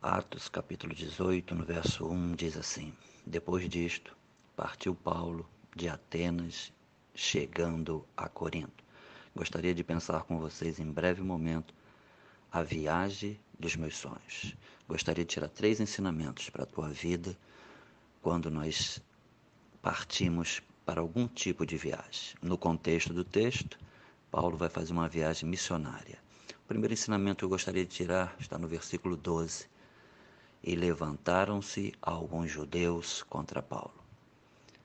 Atos capítulo 18, no verso 1, diz assim: Depois disto, partiu Paulo de Atenas, chegando a Corinto. Gostaria de pensar com vocês em breve momento a viagem dos meus sonhos. Gostaria de tirar três ensinamentos para a tua vida quando nós partimos para algum tipo de viagem. No contexto do texto, Paulo vai fazer uma viagem missionária. O primeiro ensinamento que eu gostaria de tirar está no versículo 12 e levantaram-se alguns judeus contra Paulo.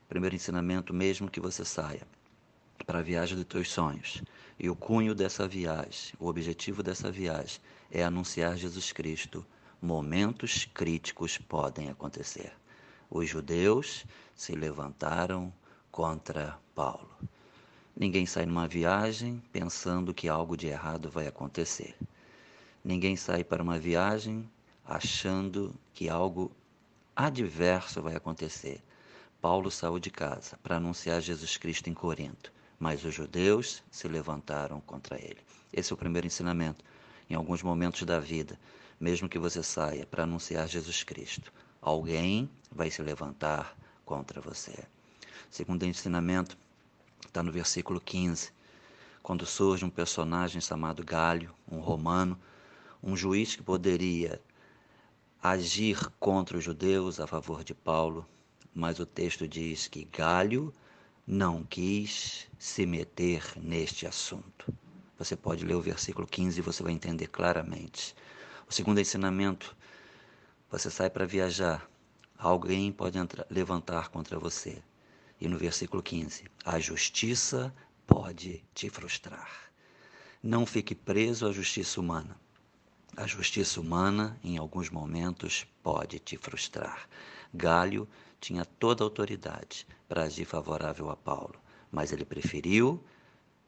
Primeiro ensinamento, mesmo que você saia para a viagem dos teus sonhos, e o cunho dessa viagem, o objetivo dessa viagem é anunciar Jesus Cristo, momentos críticos podem acontecer. Os judeus se levantaram contra Paulo. Ninguém sai numa viagem pensando que algo de errado vai acontecer. Ninguém sai para uma viagem achando que algo adverso vai acontecer. Paulo saiu de casa para anunciar Jesus Cristo em Corinto, mas os judeus se levantaram contra ele. Esse é o primeiro ensinamento. Em alguns momentos da vida, mesmo que você saia para anunciar Jesus Cristo, alguém vai se levantar contra você. Segundo ensinamento, está no versículo 15, quando surge um personagem chamado Galho, um romano, um juiz que poderia agir contra os judeus a favor de Paulo, mas o texto diz que Galho não quis se meter neste assunto. Você pode ler o versículo 15 e você vai entender claramente. O segundo ensinamento: você sai para viajar, alguém pode entrar, levantar contra você. E no versículo 15: a justiça pode te frustrar. Não fique preso à justiça humana. A justiça humana, em alguns momentos, pode te frustrar. Galho tinha toda a autoridade para agir favorável a Paulo, mas ele preferiu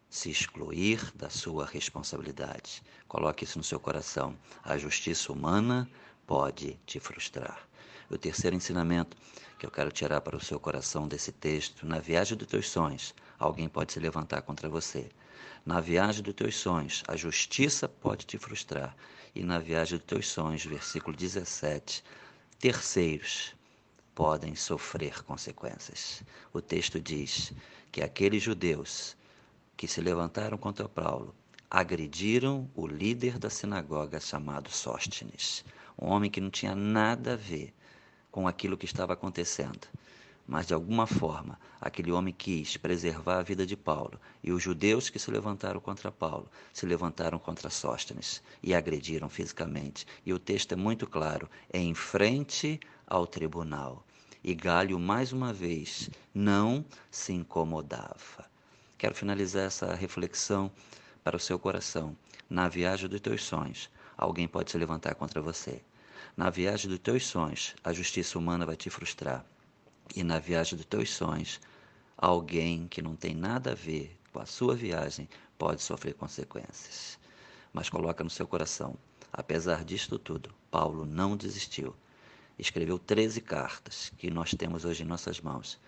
se excluir da sua responsabilidade. Coloque isso no seu coração. A justiça humana pode te frustrar. O terceiro ensinamento que eu quero tirar para o seu coração desse texto: na viagem dos teus sonhos, alguém pode se levantar contra você. Na viagem dos teus sonhos, a justiça pode te frustrar. E na viagem dos teus sonhos, versículo 17, terceiros podem sofrer consequências. O texto diz que aqueles judeus que se levantaram contra Paulo agrediram o líder da sinagoga chamado Sóstenes, um homem que não tinha nada a ver com aquilo que estava acontecendo. Mas, de alguma forma, aquele homem quis preservar a vida de Paulo, e os judeus que se levantaram contra Paulo se levantaram contra Sóstenes e agrediram fisicamente. E o texto é muito claro: é em frente ao tribunal. E Galho, mais uma vez, não se incomodava. Quero finalizar essa reflexão para o seu coração. Na viagem dos teus sonhos, alguém pode se levantar contra você. Na viagem dos teus sonhos, a justiça humana vai te frustrar e na viagem dos teus sonhos, alguém que não tem nada a ver com a sua viagem pode sofrer consequências. Mas coloca no seu coração, apesar disto tudo, Paulo não desistiu. Escreveu 13 cartas que nós temos hoje em nossas mãos.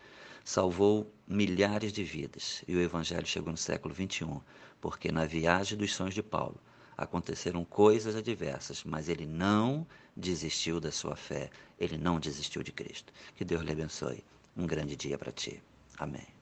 Salvou milhares de vidas e o evangelho chegou no século 21, porque na viagem dos sonhos de Paulo, aconteceram coisas adversas, mas ele não desistiu da sua fé, ele não desistiu de Cristo. Que Deus lhe abençoe. Um grande dia para ti. Amém.